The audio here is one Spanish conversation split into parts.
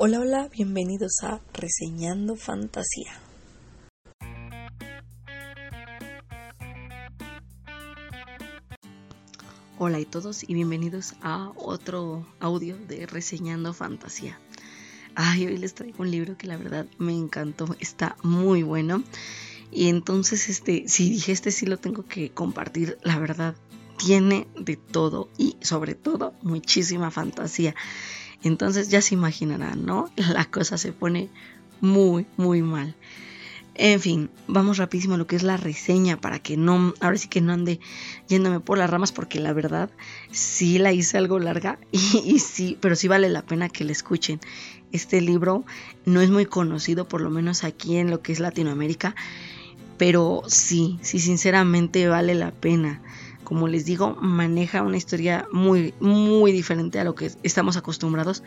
Hola, hola, bienvenidos a Reseñando Fantasía. Hola a todos y bienvenidos a otro audio de Reseñando Fantasía. Ay, hoy les traigo un libro que la verdad me encantó, está muy bueno. Y entonces, este, si dije este sí lo tengo que compartir, la verdad, tiene de todo y sobre todo muchísima fantasía. Entonces ya se imaginarán, ¿no? La cosa se pone muy, muy mal. En fin, vamos rapidísimo a lo que es la reseña para que no, ahora sí que no ande yéndome por las ramas porque la verdad sí la hice algo larga y, sí, pero sí vale la pena que la escuchen. Este libro no es muy conocido, por lo menos aquí en lo que es Latinoamérica, pero sí, sí, sinceramente vale la pena como les digo, maneja una historia muy, muy diferente a lo que estamos acostumbrados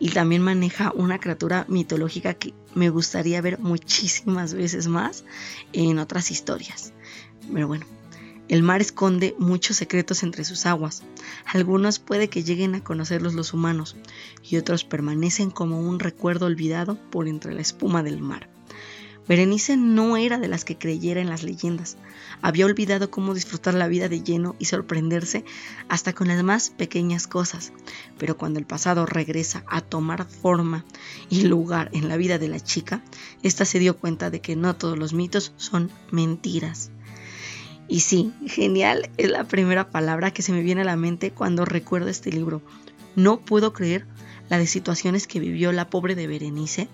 y también maneja una criatura mitológica que me gustaría ver muchísimas veces más en otras historias. Pero bueno, el mar esconde muchos secretos entre sus aguas. Algunos puede que lleguen a conocerlos los humanos y otros permanecen como un recuerdo olvidado por entre la espuma del mar. Berenice no era de las que creyera en las leyendas. Había olvidado cómo disfrutar la vida de lleno y sorprenderse hasta con las más pequeñas cosas. Pero cuando el pasado regresa a tomar forma y lugar en la vida de la chica, ésta se dio cuenta de que no todos los mitos son mentiras. Y sí, genial es la primera palabra que se me viene a la mente cuando recuerdo este libro. No puedo creer la de situaciones que vivió la pobre de Berenice.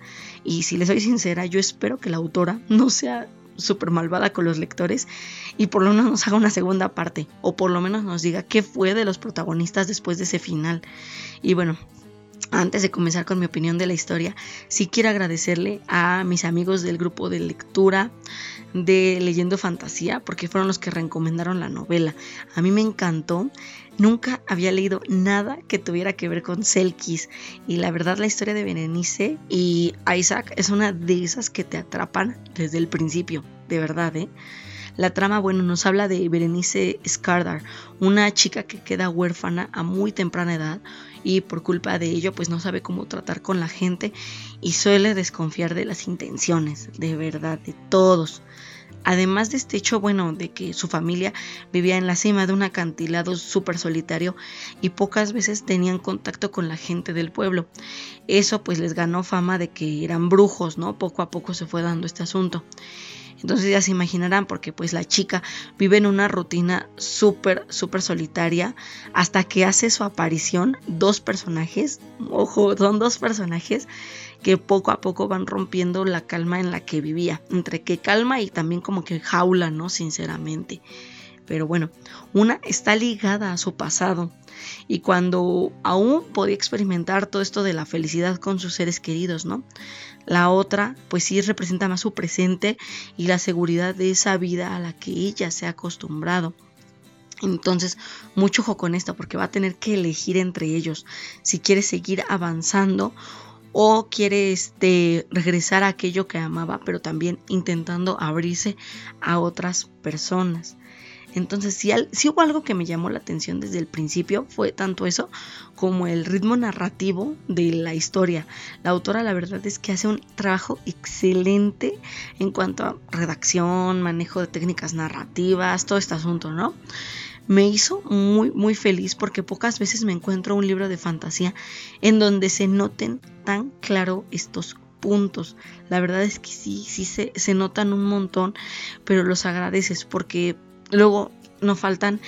Y si les soy sincera, yo espero que la autora no sea súper malvada con los lectores y por lo menos nos haga una segunda parte o por lo menos nos diga qué fue de los protagonistas después de ese final. Y bueno, antes de comenzar con mi opinión de la historia, sí quiero agradecerle a mis amigos del grupo de lectura de Leyendo Fantasía, porque fueron los que recomendaron la novela. A mí me encantó. Nunca había leído nada que tuviera que ver con Selkis. Y la verdad, la historia de Berenice y Isaac es una de esas que te atrapan desde el principio. De verdad, ¿eh? La trama, bueno, nos habla de Berenice Skardar, una chica que queda huérfana a muy temprana edad y por culpa de ello pues no sabe cómo tratar con la gente y suele desconfiar de las intenciones, de verdad, de todos. Además de este hecho, bueno, de que su familia vivía en la cima de un acantilado súper solitario y pocas veces tenían contacto con la gente del pueblo. Eso pues les ganó fama de que eran brujos, ¿no? Poco a poco se fue dando este asunto. Entonces ya se imaginarán porque pues la chica vive en una rutina súper, súper solitaria hasta que hace su aparición dos personajes, ojo, son dos personajes que poco a poco van rompiendo la calma en la que vivía, entre que calma y también como que jaula, ¿no? Sinceramente. Pero bueno, una está ligada a su pasado y cuando aún podía experimentar todo esto de la felicidad con sus seres queridos, ¿no? La otra, pues sí representa más su presente y la seguridad de esa vida a la que ella se ha acostumbrado. Entonces, mucho ojo con esto porque va a tener que elegir entre ellos si quiere seguir avanzando o quiere este regresar a aquello que amaba, pero también intentando abrirse a otras personas. Entonces, si, hubo algo que me llamó la atención desde el principio, fue tanto eso como el ritmo narrativo de la historia. La autora, la verdad es que hace un trabajo excelente en cuanto a redacción, manejo de técnicas narrativas, todo este asunto, ¿no? me hizo muy muy feliz porque pocas veces me encuentro un libro de fantasía en donde se noten tan claro estos puntos. La verdad es que sí, sí se, se notan un montón, pero los agradeces porque Luego no faltan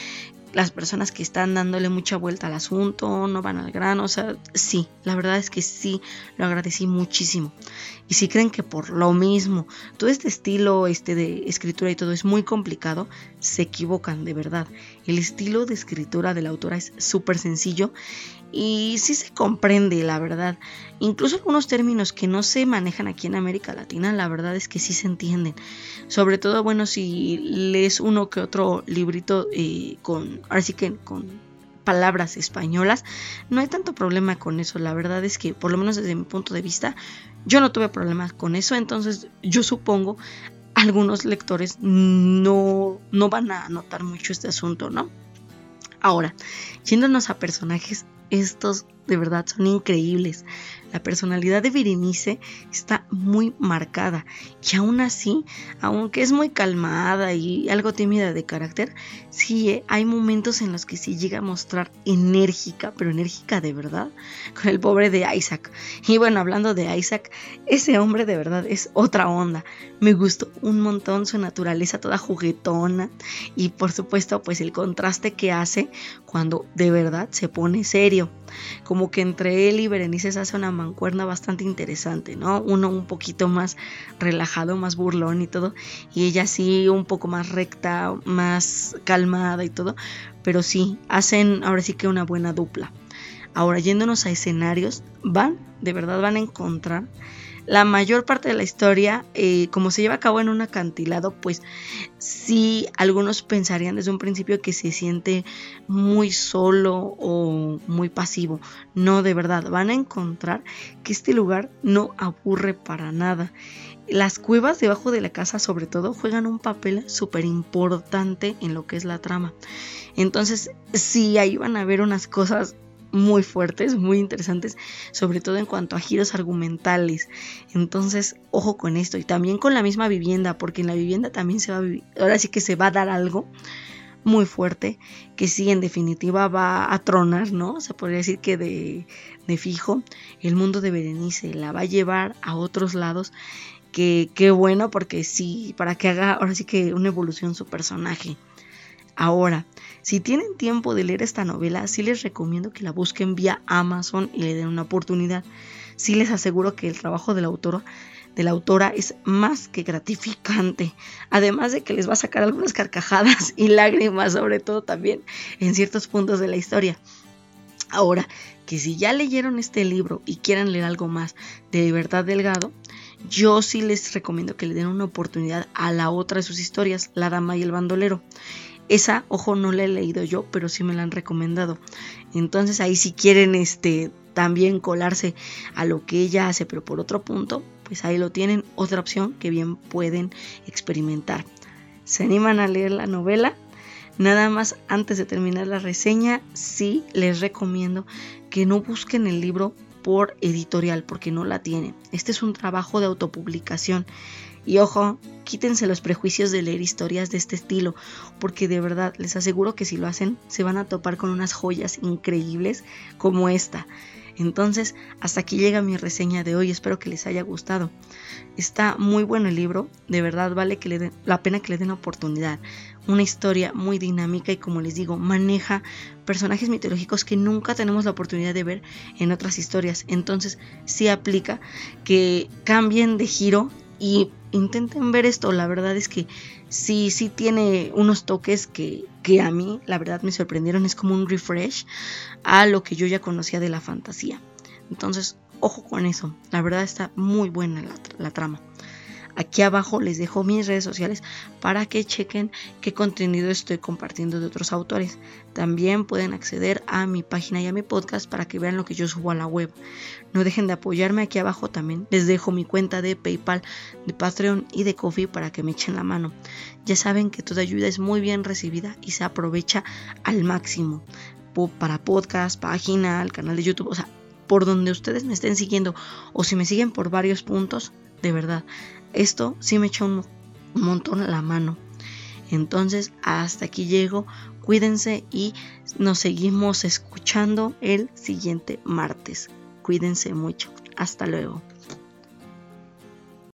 las personas que están dándole mucha vuelta al asunto, no van al grano, o sea, sí, la verdad es que sí, lo agradecí muchísimo. Y si creen que por lo mismo, todo este estilo este de escritura y todo es muy complicado, se equivocan de verdad. El estilo de escritura de la autora es súper sencillo y sí se comprende, la verdad. Incluso algunos términos que no se manejan aquí en América Latina, la verdad es que sí se entienden. Sobre todo, bueno, si lees uno que otro librito eh, con, ahora sí que con palabras españolas, no hay tanto problema con eso. La verdad es que, por lo menos desde mi punto de vista, yo no tuve problemas con eso. Entonces, yo supongo algunos lectores no, no van a notar mucho este asunto, ¿no? Ahora, yéndonos a personajes estos de verdad son increíbles. La personalidad de Berenice está muy marcada y aún así, aunque es muy calmada y algo tímida de carácter, sí hay momentos en los que sí llega a mostrar enérgica, pero enérgica de verdad, con el pobre de Isaac. Y bueno, hablando de Isaac, ese hombre de verdad es otra onda. Me gustó un montón su naturaleza toda juguetona y por supuesto pues el contraste que hace cuando de verdad se pone serio. Como que entre él y Berenice se hace una mancuerna bastante interesante, ¿no? Uno un poquito más relajado, más burlón y todo, y ella sí un poco más recta, más calmada y todo, pero sí, hacen ahora sí que una buena dupla. Ahora, yéndonos a escenarios, van, de verdad van a encontrar la mayor parte de la historia, eh, como se lleva a cabo en un acantilado, pues sí, algunos pensarían desde un principio que se siente muy solo o muy pasivo. No, de verdad, van a encontrar que este lugar no aburre para nada. Las cuevas debajo de la casa sobre todo juegan un papel súper importante en lo que es la trama. Entonces, sí, ahí van a ver unas cosas muy fuertes, muy interesantes, sobre todo en cuanto a giros argumentales. Entonces, ojo con esto y también con la misma vivienda, porque en la vivienda también se va a vivir, ahora sí que se va a dar algo muy fuerte, que sí, en definitiva va a tronar, ¿no? Se podría decir que de, de fijo, el mundo de Berenice la va a llevar a otros lados. Que qué bueno, porque sí, para que haga ahora sí que una evolución su personaje. Ahora, si tienen tiempo de leer esta novela, sí les recomiendo que la busquen vía Amazon y le den una oportunidad. Sí les aseguro que el trabajo de la autora, de la autora es más que gratificante. Además de que les va a sacar algunas carcajadas y lágrimas, sobre todo también en ciertos puntos de la historia. Ahora, que si ya leyeron este libro y quieran leer algo más de Libertad Delgado, yo sí les recomiendo que le den una oportunidad a la otra de sus historias, La Dama y el Bandolero. Esa, ojo, no la he leído yo, pero sí me la han recomendado. Entonces ahí si quieren este también colarse a lo que ella hace, pero por otro punto, pues ahí lo tienen, otra opción que bien pueden experimentar. ¿Se animan a leer la novela? Nada más antes de terminar la reseña, sí les recomiendo que no busquen el libro por editorial porque no la tienen. Este es un trabajo de autopublicación y ojo, quítense los prejuicios de leer historias de este estilo, porque de verdad les aseguro que si lo hacen se van a topar con unas joyas increíbles como esta. Entonces, hasta aquí llega mi reseña de hoy, espero que les haya gustado. Está muy bueno el libro, de verdad vale que le den, la pena que le den la oportunidad. Una historia muy dinámica y como les digo, maneja personajes mitológicos que nunca tenemos la oportunidad de ver en otras historias. Entonces, sí aplica que cambien de giro y intenten ver esto. La verdad es que sí, sí tiene unos toques que, que, a mí, la verdad, me sorprendieron. Es como un refresh a lo que yo ya conocía de la fantasía. Entonces, ojo con eso. La verdad está muy buena la, la trama. Aquí abajo les dejo mis redes sociales para que chequen qué contenido estoy compartiendo de otros autores. También pueden acceder a mi página y a mi podcast para que vean lo que yo subo a la web. No dejen de apoyarme aquí abajo también. Les dejo mi cuenta de PayPal, de Patreon y de Coffee para que me echen la mano. Ya saben que toda ayuda es muy bien recibida y se aprovecha al máximo para podcast, página, el canal de YouTube, o sea, por donde ustedes me estén siguiendo o si me siguen por varios puntos, de verdad, esto sí me echó un, montón la mano. Entonces, hasta aquí llego. Cuídense y nos seguimos escuchando el siguiente martes. Cuídense mucho. Hasta luego.